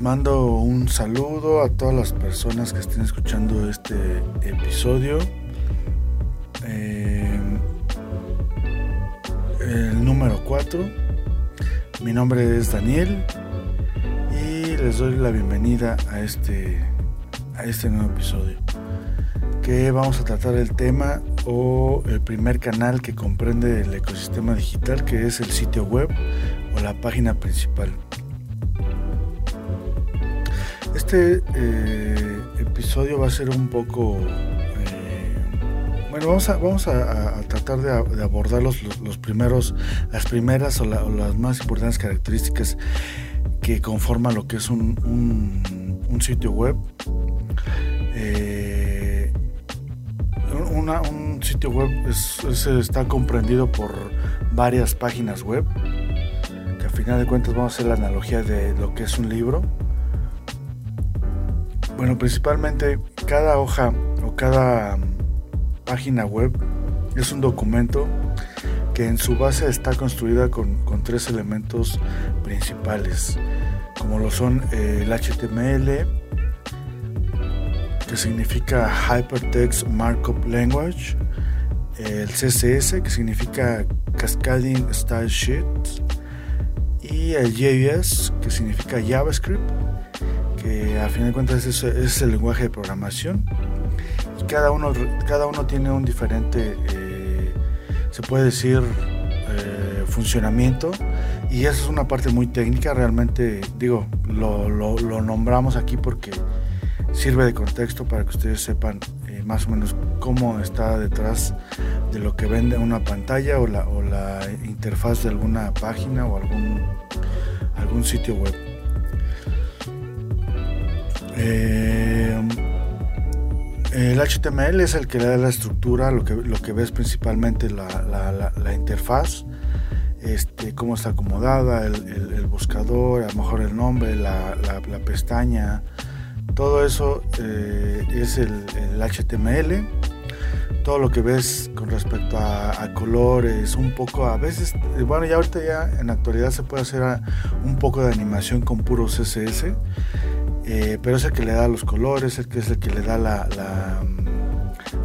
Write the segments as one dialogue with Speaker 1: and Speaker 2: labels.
Speaker 1: Mando un saludo a todas las personas que estén escuchando este episodio. Eh, el número 4. Mi nombre es Daniel y les doy la bienvenida a este, a este nuevo episodio. Que vamos a tratar el tema o el primer canal que comprende el ecosistema digital, que es el sitio web o la página principal. Este eh, episodio va a ser un poco... Eh, bueno, vamos a, vamos a, tratar de, abordar los, los, primeros, las primeras o, las más importantes características que conforman lo que es un, un, sitio web. Eh, un sitio web está comprendido por varias páginas web, que a final de cuentas vamos a hacer la analogía de lo que es un libro bueno, principalmente cada hoja o cada página web es un documento que en su base está construida con, tres elementos principales, como lo son eh, el HTML, que significa Hypertext Markup Language, el CSS, que significa Cascading Style Sheet, y el JS, que significa JavaScript a fin de cuentas es, el lenguaje de programación. Cada uno, cada uno tiene un diferente, eh, se puede decir, eh, funcionamiento. Y esa es una parte muy técnica, realmente, digo, lo, nombramos aquí porque sirve de contexto para que ustedes sepan eh, más o menos cómo está detrás de lo que vende una pantalla o la, o la interfaz de alguna página o algún, algún sitio web. Eh, el HTML es el que le da la estructura, lo que, lo que ves principalmente la, la, interfaz, este, cómo está acomodada, el, buscador, a lo mejor el nombre, la, pestaña, todo eso eh, es el, HTML. Todo lo que ves con respecto a, colores, un poco a veces, bueno, ya ahorita ya en la actualidad se puede hacer un poco de animación con puro CSS eh, pero es el que le da los colores, el que es el que le da la, la,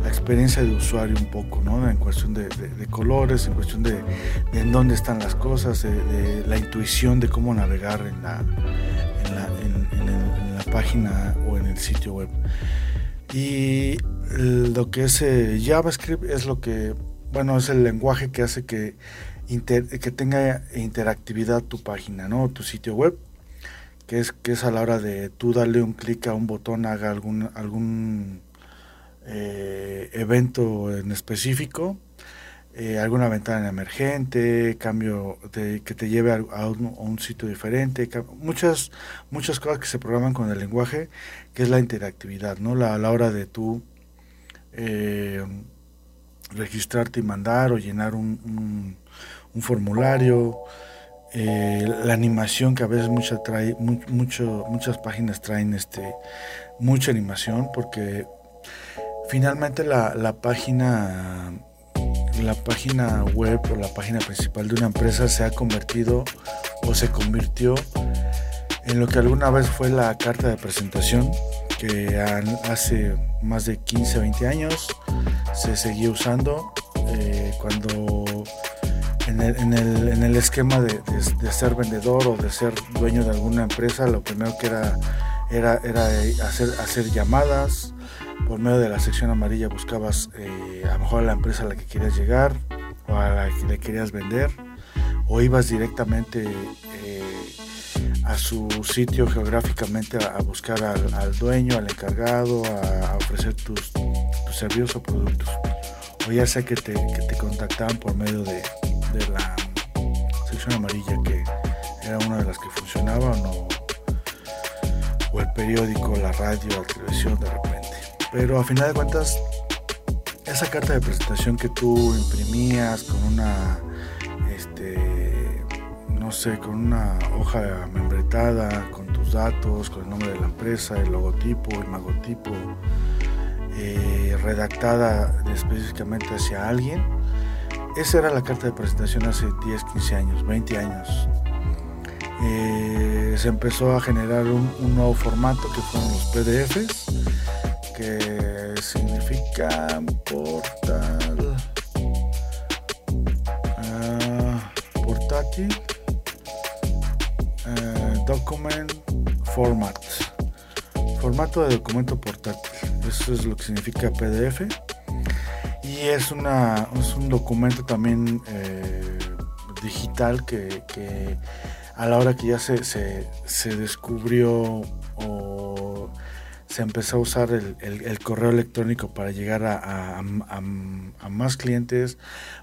Speaker 1: experiencia de usuario un poco, ¿no? En cuestión de, colores, en cuestión de, en dónde están las cosas, de, la intuición de cómo navegar en la, en la, página o en el sitio web. Y lo que es eh, JavaScript es lo que, bueno, es el lenguaje que hace que, que tenga interactividad tu página, ¿no? Tu sitio web que es, que es a la hora de tú darle un clic a un botón, haga algún, algún eh, evento en específico, eh, alguna ventana emergente, cambio de, que te lleve a, un, sitio diferente, muchas, muchas cosas que se programan con el lenguaje, que es la interactividad, ¿no? La, a la hora de tú eh, registrarte y mandar o llenar un, un formulario. Eh, la animación que a veces mucha trae, muchas páginas traen este, mucha animación porque finalmente la, la, página la página web o la página principal de una empresa se ha convertido o se convirtió en lo que alguna vez fue la carta de presentación que hace más de 15 20 años se seguía usando eh, cuando en el, en el, en el esquema de, de, ser vendedor o de ser dueño de alguna empresa, lo primero que era era, era hacer, hacer llamadas. Por medio de la sección amarilla buscabas eh, a lo mejor a la empresa a la que querías llegar o a la que le querías vender. O ibas directamente eh, a su sitio geográficamente a, buscar al, dueño, al encargado, a, ofrecer tus, tus, servicios o productos. O ya sea que te, que te contactaban por medio de, de la sección amarilla que era una de las que funcionaba o o el periódico, la radio, la televisión de repente. Pero a final de cuentas, esa carta de presentación que tú imprimías con una, este, no sé, con una hoja membretada, con tus datos, con el nombre de la empresa, el logotipo, el magotipo, eh, redactada específicamente hacia alguien, esa era la carta de presentación hace 10, 15 años, 20 años. Eh, se empezó a generar un, nuevo formato que fueron los PDFs, que significan portal, ah, portátil, eh, document format, formato de documento portátil. Eso es lo que significa PDF es, una, es un documento también eh, digital que, a la hora que ya se, se, descubrió o se empezó a usar el, correo electrónico para llegar a, más clientes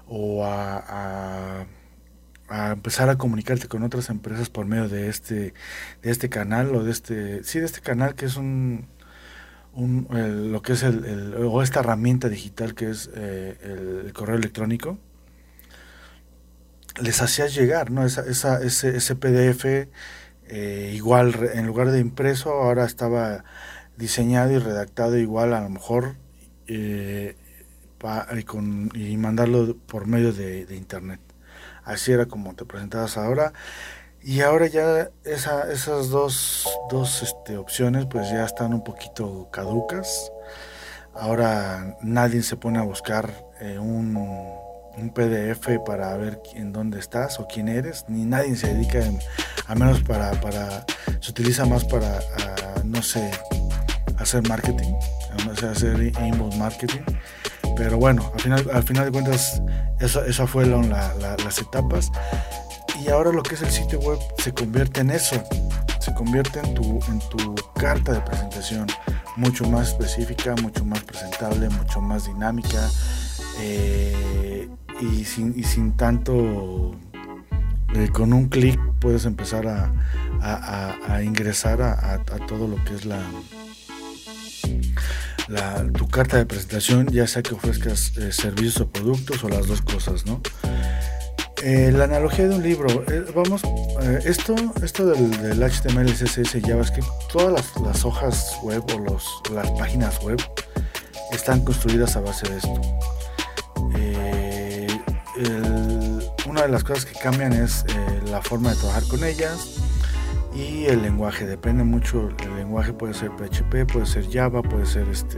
Speaker 1: o a, empezar a comunicarte con otras empresas por medio de este, de este canal o de este, sí, de este canal que es un, lo que es el, o esta herramienta digital que es eh, el, correo electrónico, les hacías llegar, ¿no? Esa, esa, ese, ese PDF eh, igual, en lugar de impreso, ahora estaba diseñado y redactado igual, a lo mejor, eh, y, mandarlo por medio de internet. Así era como te presentabas ahora. Y ahora ya esa, esas dos, dos este, opciones pues ya están un poquito caducas. Ahora nadie se pone a buscar eh, un, un, PDF para ver en dónde estás o quién eres, ni nadie se dedica, a menos para, para, se utiliza más para, no sé, hacer marketing, hacer inbound marketing. Pero bueno, al final, al final de cuentas, eso, eso fueron las etapas y ahora lo que es el sitio web se convierte en eso, se convierte en tu, en tu carta de presentación mucho más específica, mucho más presentable, mucho más dinámica eh, y, sin, y, sin, tanto, eh, con un clic puedes empezar a, ingresar a, todo lo que es la, tu carta de presentación, ya sea que ofrezcas eh, servicios o productos o las dos cosas, ¿no? Eh, la analogía de un libro, eh, vamos, eh, esto, esto del, HTML, CSS, JavaScript, todas las, hojas web o las páginas web están construidas a base de esto. una de las cosas que cambian es la forma de trabajar con ellas y el lenguaje. Depende mucho, el lenguaje puede ser PHP, puede ser Java, puede ser este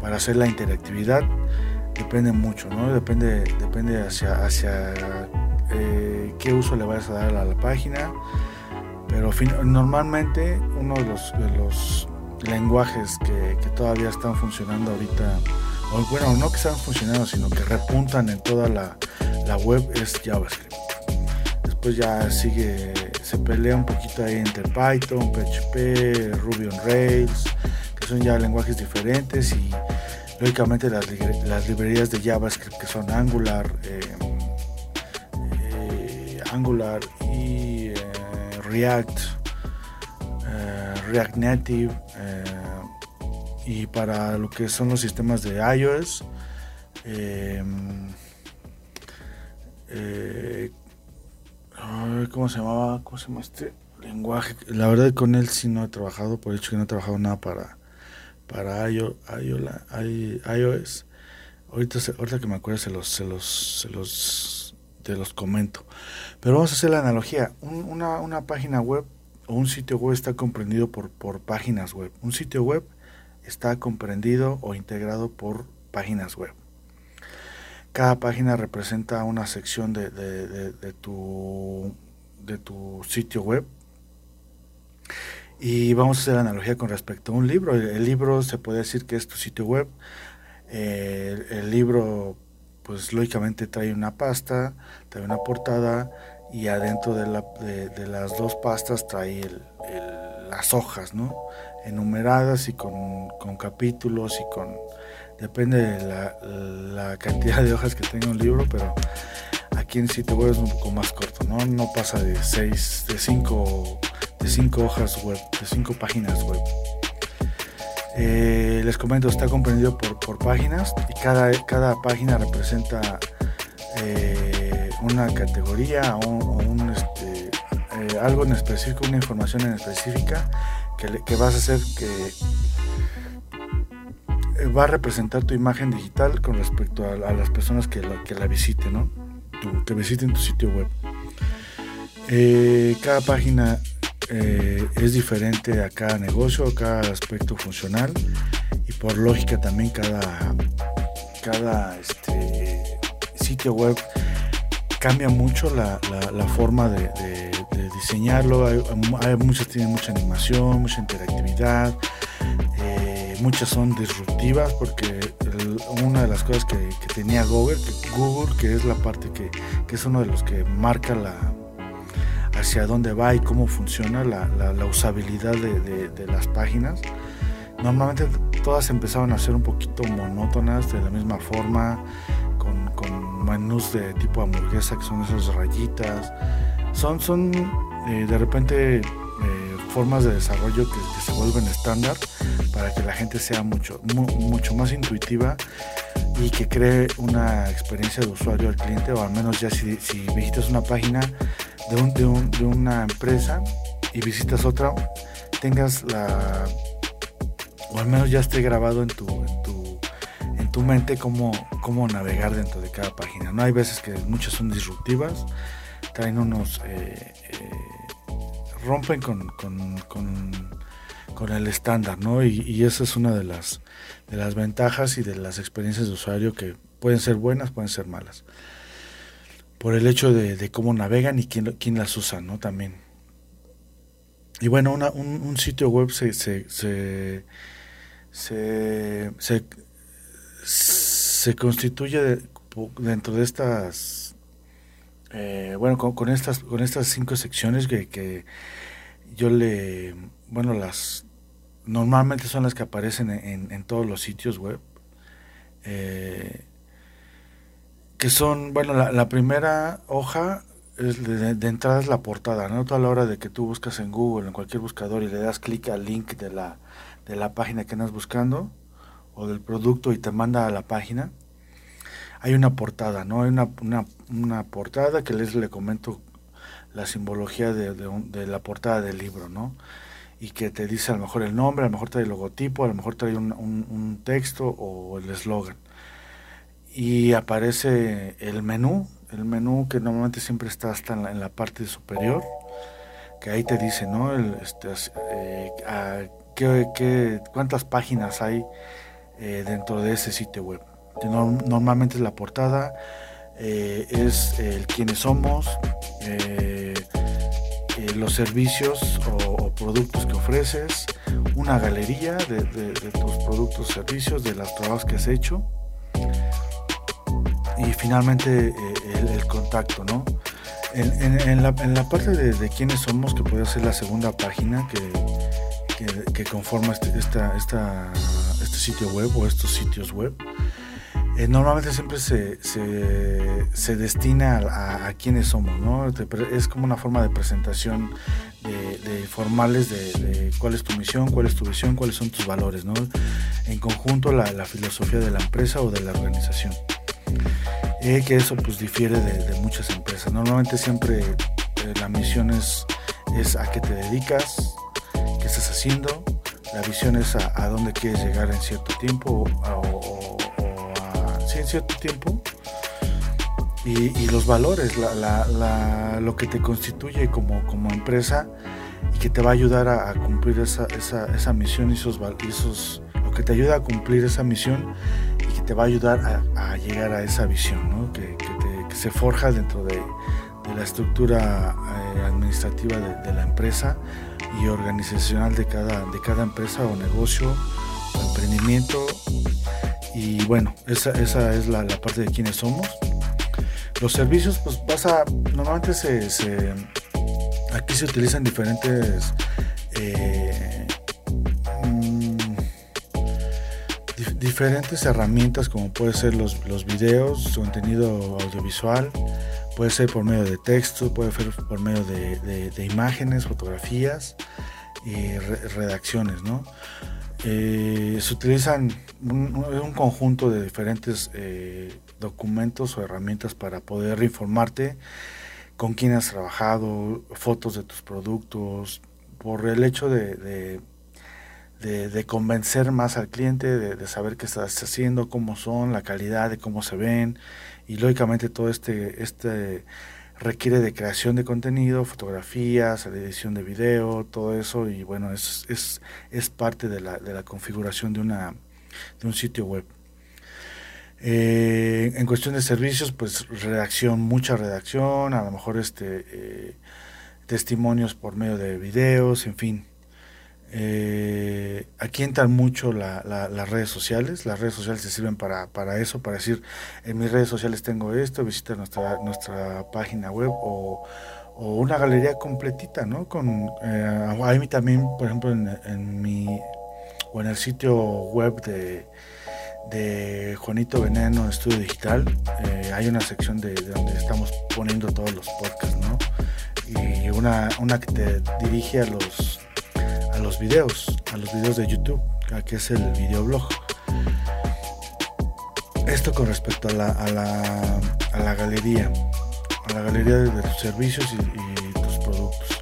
Speaker 1: para hacer la interactividad depende mucho, ¿no? Depende, depende hacia, hacia eh, qué uso le vayas a dar a la página. Pero normalmente uno de los, de los lenguajes que, todavía están funcionando ahorita, o bueno, no que están funcionando, sino que repuntan en toda la, la web es JavaScript. Después ya sigue, se pelea un poquito ahí entre Python, PHP, Ruby on Rails, que son ya lenguajes diferentes y lógicamente las, librerías de JavaScript que son Angular, eh, eh, Angular y eh, React, React Native y para lo que son los sistemas de iOS. ¿Cómo se llamaba? ¿Cómo se llama este lenguaje? La verdad con él sí no he trabajado, por hecho que no he trabajado nada para para iOS. Ahorita, ahorita que me acuerdo se los, se los, se los, te los comento. Pero vamos a hacer la analogía. una, página web o un sitio web está comprendido por, páginas web. Un sitio web está comprendido o integrado por páginas web. Cada página representa una sección de tu, de tu sitio web y vamos a hacer analogía con respecto a un libro. El, libro se puede decir que es tu sitio web. Eh, el, libro, pues lógicamente trae una pasta, trae una portada y adentro de, la, de, las dos pastas trae las hojas, ¿no? Enumeradas y con, capítulos y con... Depende de la, la, cantidad de hojas que tenga un libro, pero aquí en sitio web es un poco más corto, ¿no? No pasa de seis, de cinco de cinco hojas web, de cinco páginas web. Eh, les comento, está comprendido por, páginas y cada, cada página representa eh, una categoría o, un, este, eh, algo en específico, una información en específica que, que vas a hacer que va a representar tu imagen digital con respecto a, las personas que la, que la visiten, ¿no? que visiten tu sitio web. cada página eh, es diferente a cada negocio, a cada aspecto funcional y por lógica también cada, cada este, sitio web cambia mucho la, forma de, diseñarlo. Hay, muchas tienen mucha animación, mucha interactividad. Eh, muchas son disruptivas porque una de las cosas que, tenía Google que, Google, que es la parte que, que es uno de los que marca la, hacia dónde va y cómo funciona la, usabilidad de, las páginas. Normalmente todas empezaban a ser un poquito monótonas, de la misma forma, con, menús de tipo hamburguesa, que son esas rayitas. Son, son eh, de repente eh, formas de desarrollo que, se vuelven estándar para que la gente sea mucho, mucho más intuitiva y que cree una experiencia de usuario al cliente, o al menos ya si, si visitas una página, de, una empresa y visitas otra, tengas la, o al menos ya esté grabado en tu, en tu, en tu mente cómo, cómo navegar dentro de cada página. No hay veces que muchas son disruptivas, traen unos, eh, eh, rompen con, con, con, el estándar, ¿no? Y, y, esa es una de las, de las ventajas y de las experiencias de usuario que pueden ser buenas, pueden ser malas por el hecho de, cómo navegan y quién, quién, las usa, ¿no? También. Y bueno, un, sitio web se, se, se, constituye dentro de estas, eh, bueno, con, estas, con estas cinco secciones que, que, yo le, bueno, las, normalmente son las que aparecen en, en todos los sitios web. Eh, que son, bueno, la, primera hoja es de, entrada es la portada, ¿no? Toda la hora de que tú buscas en Google, en cualquier buscador y le das clic al link de la, de la página que andas buscando o del producto y te manda a la página, hay una portada, ¿no? Hay una, una, portada que les le comento la simbología de, de, la portada del libro, ¿no? Y que te dice a lo mejor el nombre, a lo mejor trae el logotipo, a lo mejor trae un, un texto o el eslogan y aparece el menú, el menú que normalmente siempre está hasta en la, parte superior, que ahí te dice, ¿no? El, este, eh, qué, cuántas páginas hay eh, dentro de ese sitio web. normalmente es la portada, eh, es el quiénes somos, los servicios o, productos que ofreces, una galería de, tus productos, servicios, de los trabajos que has hecho finalmente eh, el, contacto, ¿no? En, la, parte de, quiénes somos, que puede ser la segunda página que, conforma este, este sitio web o estos sitios web, eh, normalmente siempre se, destina a, quiénes somos, ¿no? Es como una forma de presentación de, formales de, cuál es tu misión, cuál es tu visión, cuáles son tus valores, ¿no? En conjunto la filosofía de la empresa o de la organización. Eh, que eso pues difiere de, muchas empresas. Normalmente siempre eh, la misión es, es, a qué te dedicas, qué estás haciendo, la visión es a, dónde quieres llegar en cierto tiempo o, en cierto tiempo. Y, los valores, lo que te constituye como, como empresa y que te va a ayudar a, cumplir esa, esa, esa, misión y esos, esos, lo que te ayuda a cumplir esa misión te va a ayudar a, llegar a esa visión, que, se forja dentro de, la estructura eh, administrativa de, la empresa y organizacional de cada, de cada empresa o negocio o emprendimiento. Y bueno, esa, esa es la, parte de quiénes somos. Los servicios, pues pasa, normalmente se, se aquí se utilizan diferentes eh, diferentes herramientas como puede ser los, los videos, contenido audiovisual, Puede ser por medio de texto, puede ser por medio de, imágenes, fotografías y redacciones, ¿no? Eh, se utilizan un, conjunto de diferentes eh, documentos o herramientas para poder informarte con quién has trabajado, fotos de tus productos, por el hecho de, de, convencer más al cliente, de, saber qué estás haciendo, cómo son, la calidad, de cómo se ven, y lógicamente todo este, este requiere de creación de contenido, fotografías, edición de video, todo eso, y bueno, es, es, es parte de la, de la configuración de, una, de un sitio web. Eh, en cuestión de servicios, pues redacción, mucha redacción, a lo mejor este eh, testimonios por medio de videos, en fin. Eh, aquí entran mucho las redes sociales. Las redes sociales se sirven para, para, eso, para decir, en mis redes sociales tengo esto, visita nuestra, nuestra página web o, una galería completita, ¿no? Con, a mí también, por ejemplo, en, mi o en el sitio web de de Juanito Veneno Estudio Digital. Eh, hay una sección de, donde estamos poniendo todos los podcasts, ¿no? Y una, una que te dirige a los, los videos, a los videos de YouTube, que es el videoblog. Esto con respecto a la, a la, a la galería, a la galería de, tus servicios y tus productos.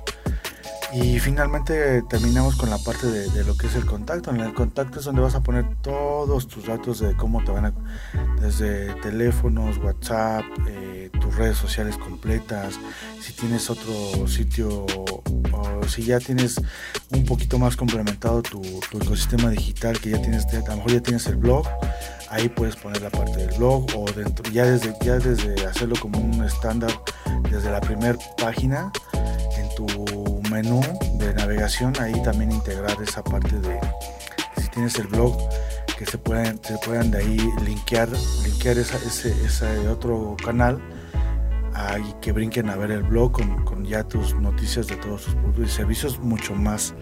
Speaker 1: Y finalmente terminamos con la parte de, lo que es el contacto. En el contacto es donde vas a poner todos tus datos de cómo te van a, desde teléfonos, WhatsApp, eh, redes sociales completas, si tienes otro sitio o si ya tienes un poquito más complementado tu, ecosistema digital, que ya tienes, a lo mejor ya tienes el blog, ahí puedes poner la parte del blog o dentro, ya desde, ya desde hacerlo como un estándar desde la primera página en tu menú de navegación, ahí también integrar esa parte de, si tienes el blog, que se puedan, se puedan de ahí linkear, linkear ese, ese otro canal que brinquen a ver el blog con, ya tus noticias de todos tus productos y servicios mucho más,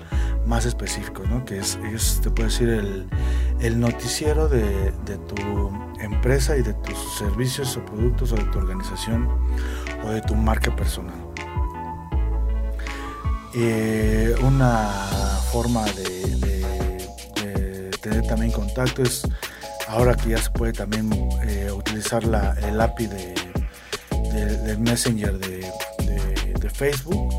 Speaker 1: más específicos, ¿no? que es, es, te puede decir, el, noticiero de, de, tu empresa y de tus servicios o productos o de tu organización o de tu marca personal. Eh, una forma de, tener también contacto es ahora que ya se puede también eh, utilizar la, el API de, del Messenger de, Facebook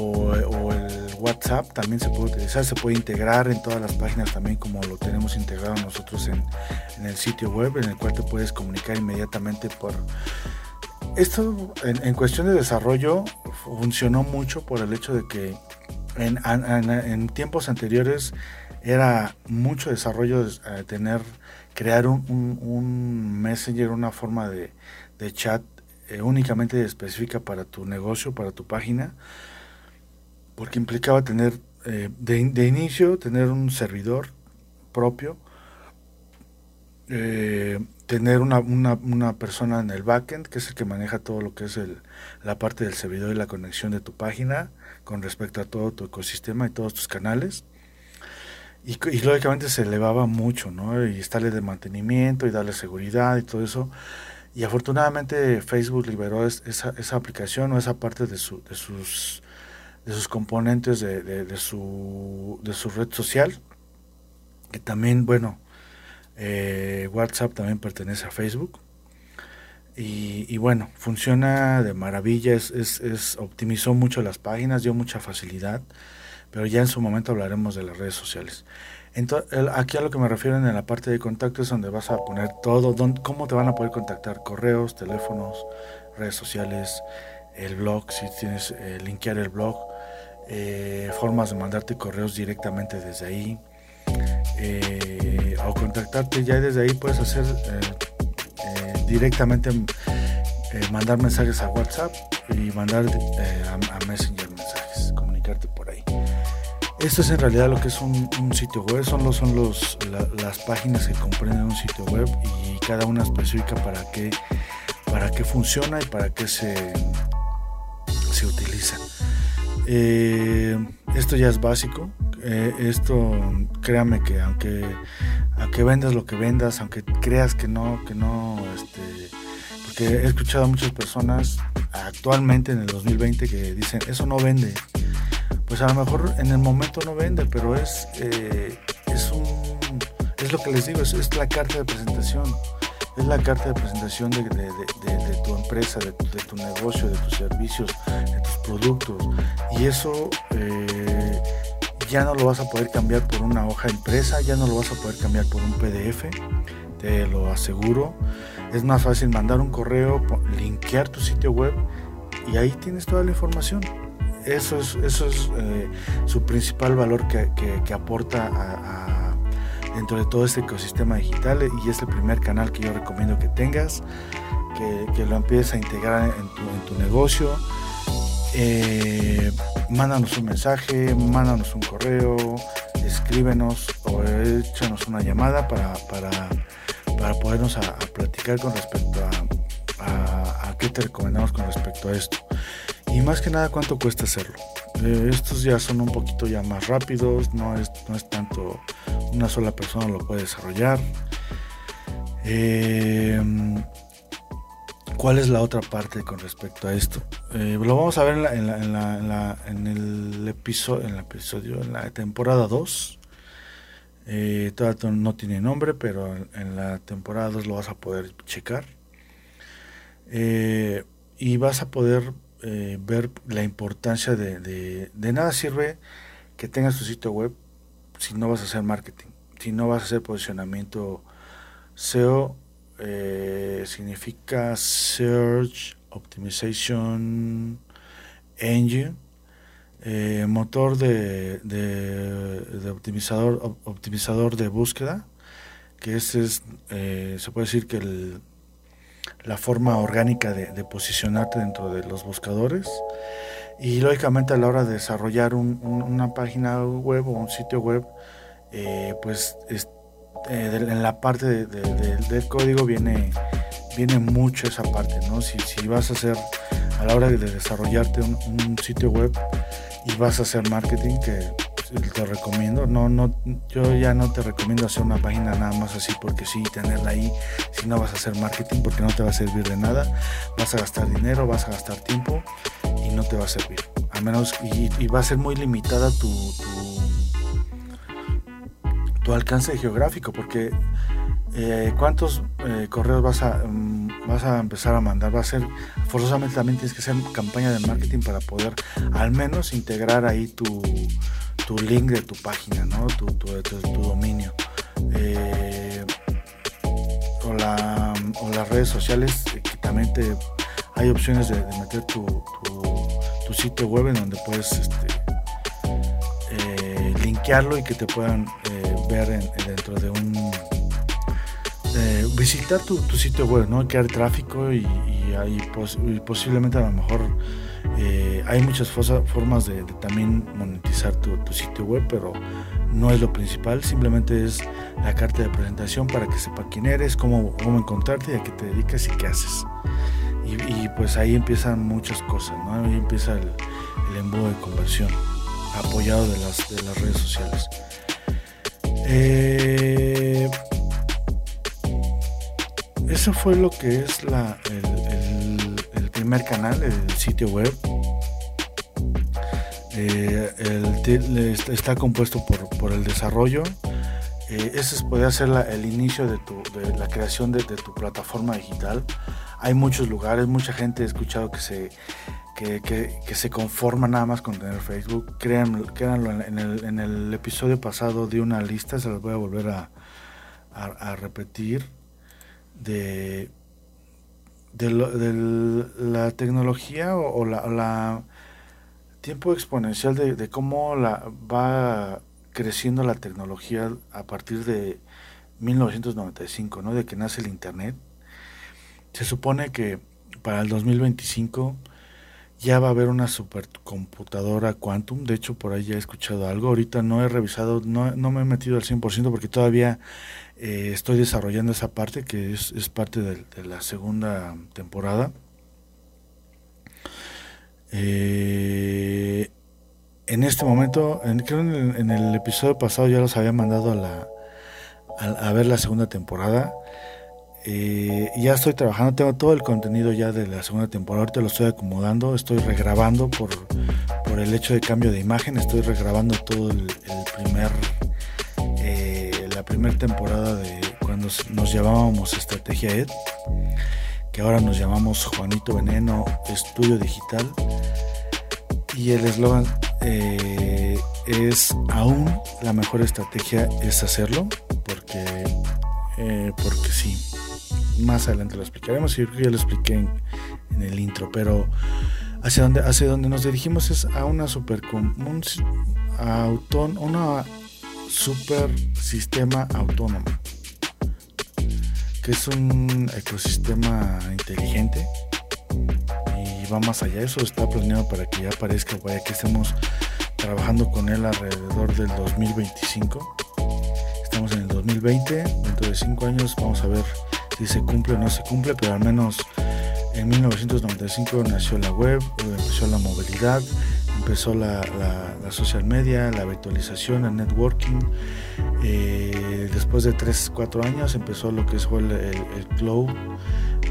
Speaker 1: o, el WhatsApp también se puede utilizar, se puede integrar en todas las páginas también como lo tenemos integrado nosotros en, en el sitio web en el cual te puedes comunicar inmediatamente por esto en, cuestión de desarrollo funcionó mucho por el hecho de que en, tiempos anteriores era mucho desarrollo eh, tener, crear un, messenger, una forma de, chat eh, únicamente específica para tu negocio, para tu página, porque implicaba tener eh, de, de, inicio, tener un servidor propio, tener una, una, una, persona en el backend, que es el que maneja todo lo que es el, la parte del servidor y la conexión de tu página con respecto a todo tu ecosistema y todos tus canales. Y, y lógicamente se elevaba mucho, ¿no? Y estarle de mantenimiento y darle seguridad y todo eso. Y afortunadamente Facebook liberó esa, aplicación o esa parte de, su, de, sus, de sus componentes de, su, de su red social, que también, bueno, eh, WhatsApp también pertenece a Facebook. Y, bueno, funciona de maravilla, es, es, optimizó mucho las páginas, dio mucha facilidad, pero ya en su momento hablaremos de las redes sociales. Entonces, aquí a lo que me refiero en la parte de contacto es donde vas a poner todo, cómo te van a poder contactar, correos, teléfonos, redes sociales, el blog, si tienes eh, linkear el blog, eh, formas de mandarte correos directamente desde ahí, eh, o contactarte ya desde ahí puedes hacer eh, directamente mandar mensajes a WhatsApp y mandar a, Messenger mensajes, comunicarte. Esto es en realidad lo que es un, sitio web, son, los, son los, las páginas que comprenden un sitio web y cada una específica para qué, para qué funciona y para qué se, se utiliza. esto ya es básico, eh, esto créame que aunque aunque vendas lo que vendas, aunque creas que no, que no, este, porque he escuchado a muchas personas actualmente en el 2020 que dicen, eso no vende. Pues a lo mejor en el momento no vende, pero es, eh, es, un, es lo que les digo, es, la carta de presentación. Es la carta de presentación de, tu empresa, de tu, negocio, de tus servicios, de tus productos. Y eso eh, ya no lo vas a poder cambiar por una hoja impresa, ya no lo vas a poder cambiar por un PDF, te lo aseguro. Es más fácil mandar un correo, linkear tu sitio web y ahí tienes toda la información. Eso es, eso es eh, su principal valor que, que, aporta dentro de todo este ecosistema digital y es el primer canal que yo recomiendo que tengas, que, que lo empieces a integrar en tu, en tu negocio. Eh, mándanos un mensaje, mándanos un correo, escríbenos o échanos una llamada para, para, para podernos a, platicar con respecto a, a, qué te recomendamos con respecto a esto. Y más que nada cuánto cuesta hacerlo. Eh, estos ya son un poquito ya más rápidos, no es, no es tanto una sola persona lo puede desarrollar. Eh, ¿Cuál es la otra parte con respecto a esto? Eh, lo vamos a ver en, el episodio, en el episodio, en la temporada 2. Eh, todavía no tiene nombre, pero en, la temporada 2 lo vas a poder checar. Y vas a poder ver la importancia de, de nada sirve que tengas tu sitio web si no vas a hacer marketing, si no vas a hacer posicionamiento. SEO eh, significa Search Optimization Engine, eh, motor de, de, optimizador, optimizador de búsqueda, que ese es, eh, se puede decir que la forma orgánica de, posicionarte dentro de los buscadores. Y lógicamente a la hora de desarrollar una página web o un sitio web, pues eh, en la parte del código viene, viene mucho esa parte, ¿no? Si, si vas a hacer, a la hora de desarrollarte un, sitio web y vas a hacer marketing, que te recomiendo, no, no, yo ya no te recomiendo hacer una página nada más así porque sí, tenerla ahí, si no vas a hacer marketing porque no te va a servir de nada, vas a gastar dinero, vas a gastar tiempo y no te va a servir, a menos, y, va a ser muy limitada tu tu alcance geográfico, porque eh, cuántos eh, correos vas a, mm, vas a empezar a mandar, va a ser, forzosamente también tienes que hacer campaña de marketing para poder al menos integrar ahí tu, tu link de tu página, ¿no? tu, tu, dominio. Eh, o, la, o, las redes sociales, que también te, hay opciones de, meter tu, tu, sitio web en donde puedes este, linkearlo y que te puedan ver dentro de un eh, visitar tu, sitio web, ¿no? Crear tráfico y, hay posiblemente a lo mejor eh, hay muchas formas de, también monetizar tu, sitio web, pero no es lo principal, simplemente es la carta de presentación para que sepa quién eres, cómo, cómo encontrarte a qué te dedicas y qué haces. Y, pues ahí empiezan muchas cosas, ¿no? Ahí empieza el, el embudo de conversión apoyado de las, de las redes sociales. Eh, eso fue lo que es la, primer canal, el sitio web. Eh, está compuesto por, el desarrollo. Eh, ese puede ser el inicio de, tu, de la creación de, tu plataforma digital. Hay muchos lugares, mucha gente he escuchado que se que, se conforma nada más con tener Facebook. Créanlo, en, el, en, el, episodio pasado di una lista, se las voy a volver a, a, repetir, de, de, la tecnología o, la, tiempo exponencial de, cómo la, va creciendo la tecnología a partir de 1995, ¿no? de que nace el Internet. Se supone que para el 2025 ya va a haber una supercomputadora Quantum. De hecho, por ahí ya he escuchado algo. Ahorita no he revisado, no, no me he metido al 100% porque todavía eh, estoy desarrollando esa parte que es, parte de, la segunda temporada. Eh, en este momento, en, creo en el, en el, episodio pasado ya los había mandado a, la, a, ver la segunda temporada. Eh, ya estoy trabajando, tengo todo el contenido ya de la segunda temporada, ahorita lo estoy acomodando, estoy regrabando por, por el hecho de cambio de imagen, estoy regrabando todo el, primer, eh, la primera temporada de cuando nos llamábamos Estrategia Ed, que ahora nos llamamos Juanito Veneno Estudio Digital, y el eslogan eh, es aún la mejor estrategia es hacerlo, porque, porque sí más adelante lo explicaremos y yo creo que ya lo expliqué en, el intro, pero hacia donde, hacia donde nos dirigimos es a una super un, autón, una super sistema autónomo que es un ecosistema inteligente y va más allá. Eso está planeado para que ya aparezca, vaya que estemos trabajando con él alrededor del 2025. Estamos en el 2020, dentro de 5 años vamos a ver si se cumple o no se cumple, pero al menos en 1995 nació la web, empezó la movilidad, empezó la, social media, la virtualización, el networking. Eh, después de 3, 4 años empezó lo que fue el, cloud,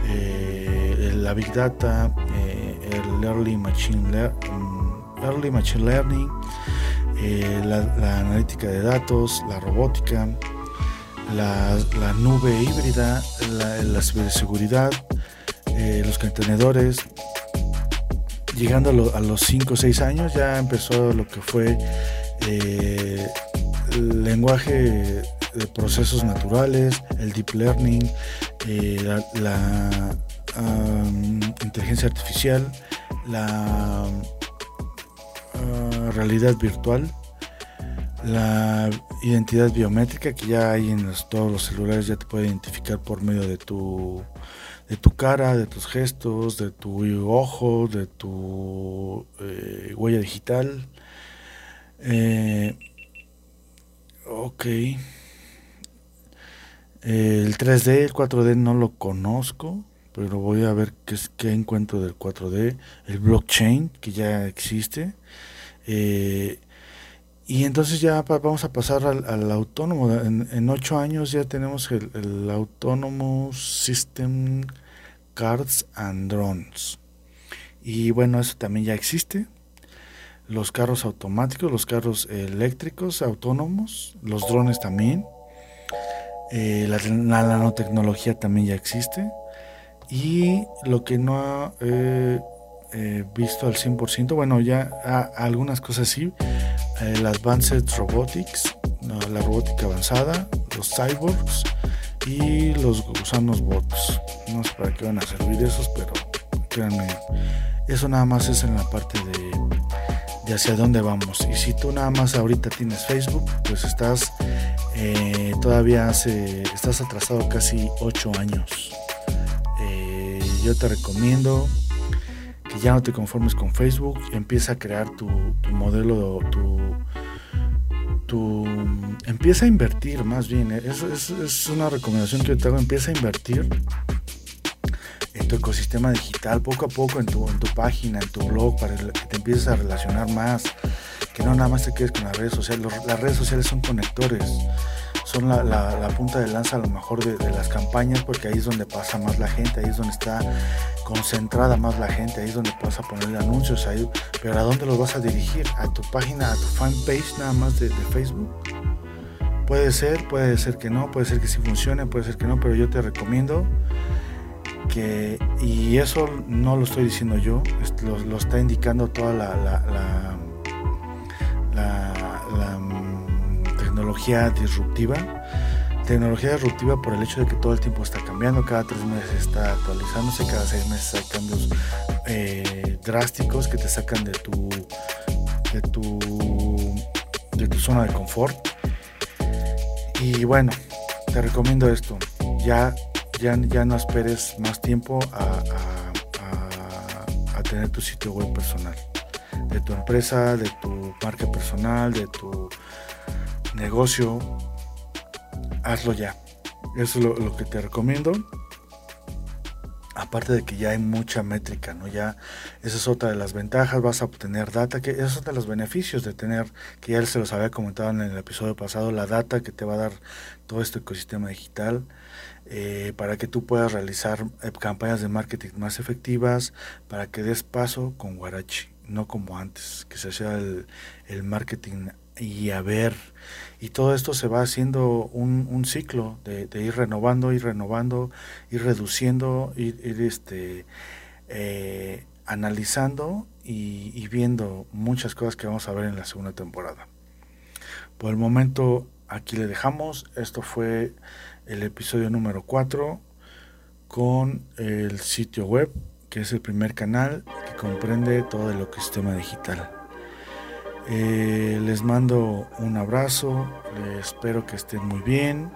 Speaker 1: eh, la big data, eh, el early machine, mm, early machine learning, la analítica de datos, la robótica la, nube híbrida, la, ciberseguridad, eh, los contenedores. Llegando a, los 5 o 6 años ya empezó lo que fue eh, el lenguaje de procesos naturales, el deep learning, eh, la, inteligencia artificial, la ah, realidad virtual la identidad biométrica que ya hay en todos los celulares ya te puede identificar por medio de tu de tu cara, de tus gestos, de tu ojo, de tu eh, huella digital. Eh, ok. El 3D, el 4D no lo conozco, pero voy a ver qué, qué encuentro del 4D. El blockchain, que ya existe. Eh, y entonces ya vamos a pasar al, autónomo. En, ocho años ya tenemos el, autónomo System Cards and Drones. Y bueno, eso también ya existe. Los carros automáticos, los carros eléctricos autónomos, los drones también. Eh, la, nanotecnología también ya existe. Y lo que no ha eh, eh, visto al 100%, bueno, ya algunas cosas sí el Advanced Robotics, la robótica avanzada, los cyborgs y los gusanos bots. No sé para qué van a servir esos, pero créanme, eso nada más es en la parte de, hacia dónde vamos. Y si tú nada más ahorita tienes Facebook, pues estás eh, todavía hace, estás atrasado casi 8 años. Eh, yo te recomiendo ya no te conformes con Facebook, empieza a crear tu, modelo, tu, tu, empieza a invertir más bien, ¿eh? es, es, una recomendación que yo te hago, empieza a invertir en tu ecosistema digital, poco a poco en tu, en tu página, en tu blog, para que te empieces a relacionar más, que no nada más te quedes con las redes sociales, las redes sociales son conectores son la, punta de lanza a lo mejor de, las campañas porque ahí es donde pasa más la gente, ahí es donde está concentrada más la gente, ahí es donde vas a poner anuncios, ahí, pero ¿a dónde los vas a dirigir? ¿A tu página, a tu fanpage nada más de, Facebook? Puede ser, puede ser que no, puede ser que sí funcione, puede ser que no, pero yo te recomiendo que, y eso no lo estoy diciendo yo, lo, está indicando toda la, la tecnología disruptiva. Tecnología disruptiva por el hecho de que todo el tiempo está cambiando, cada tres meses está actualizándose, cada seis meses hay cambios eh, drásticos que te sacan de tu, de tu, de tu zona de confort. Y bueno, te recomiendo esto. Ya, ya, ya no esperes más tiempo a, a tener tu sitio web personal de tu empresa, de tu marca personal, de tu negocio, hazlo ya. Eso es lo, que te recomiendo. aparte de que ya hay mucha métrica, ¿no? Ya esa es otra de las ventajas, vas a obtener data, que es otro de los beneficios de tener, que ya se los había comentado en el episodio pasado, la data que te va a dar todo este ecosistema digital, eh, para que tú puedas realizar eh, campañas de marketing más efectivas, para que des paso con Guarachi, no como antes, que se hacía el marketing y a ver, y todo esto se va haciendo un, ciclo de, ir renovando, ir renovando, ir reduciendo, ir, este, eh, analizando y, y, viendo muchas cosas que vamos a ver en la segunda temporada. Por el momento aquí le dejamos, esto fue el episodio número 4 con el sitio web, que es el primer canal que comprende todo el ecosistema digital. Eh, les mando un abrazo, espero que estén muy bien.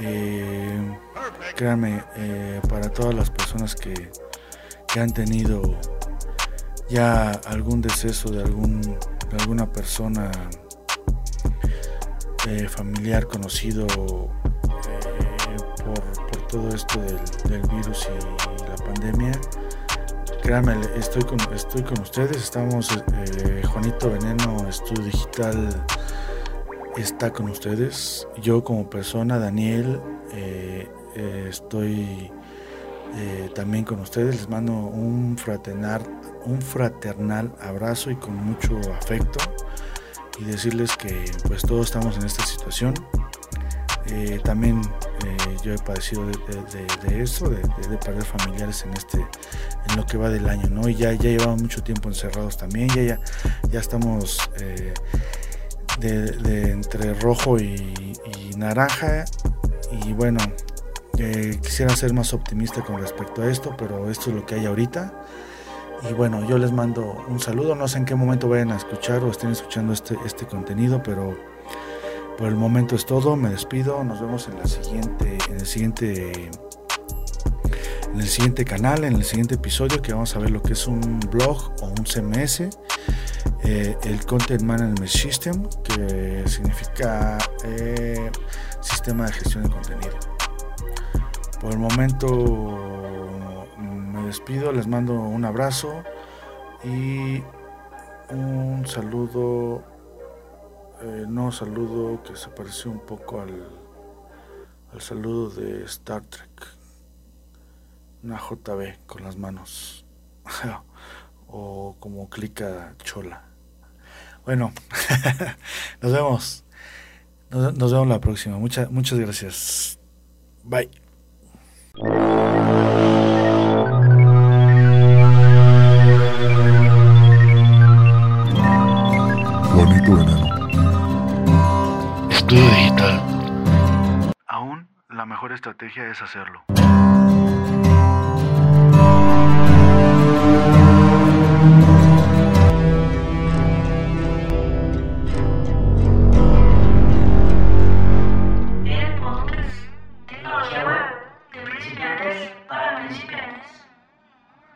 Speaker 1: Eh, créanme, eh, para todas las personas que, que, han tenido ya algún deceso de, algún, de alguna persona eh, familiar conocido por, todo esto del virus y la pandemia, créanme, estoy con, estoy con ustedes, estamos, eh, Juanito Veneno, Estudio Digital está con ustedes, yo como persona, Daniel, eh, eh, estoy también con ustedes, les mando un fraternal, un fraternal abrazo y con mucho afecto. Y decirles que pues todos estamos en esta situación. Eh, también eh, yo he padecido de, de, de de, de, perder familiares en este, en lo que va del año, ¿no? Y ya, ya llevamos mucho tiempo encerrados también, ya, ya, ya estamos eh, de, entre rojo y, naranja. Y bueno, quisiera ser más optimista con respecto a esto, pero esto es lo que hay ahorita. Y bueno, yo les mando un saludo, no sé en qué momento vayan a escuchar o estén escuchando este, este contenido, pero por el momento es todo, me despido, nos vemos en la siguiente, en el siguiente en el siguiente canal, en el siguiente episodio que vamos a ver lo que es un blog o un CMS, eh, el Content Management System, que significa eh, sistema de gestión de contenido. Por el momento me despido, les mando un abrazo y un saludo eh, no saludo que se pareció un poco al, al saludo de Star Trek. Una JB con las manos. o como clica chola. Bueno, nos vemos. Nos, vemos la próxima. Muchas, muchas gracias. Bye. Digital. Aún la mejor estrategia es hacerlo.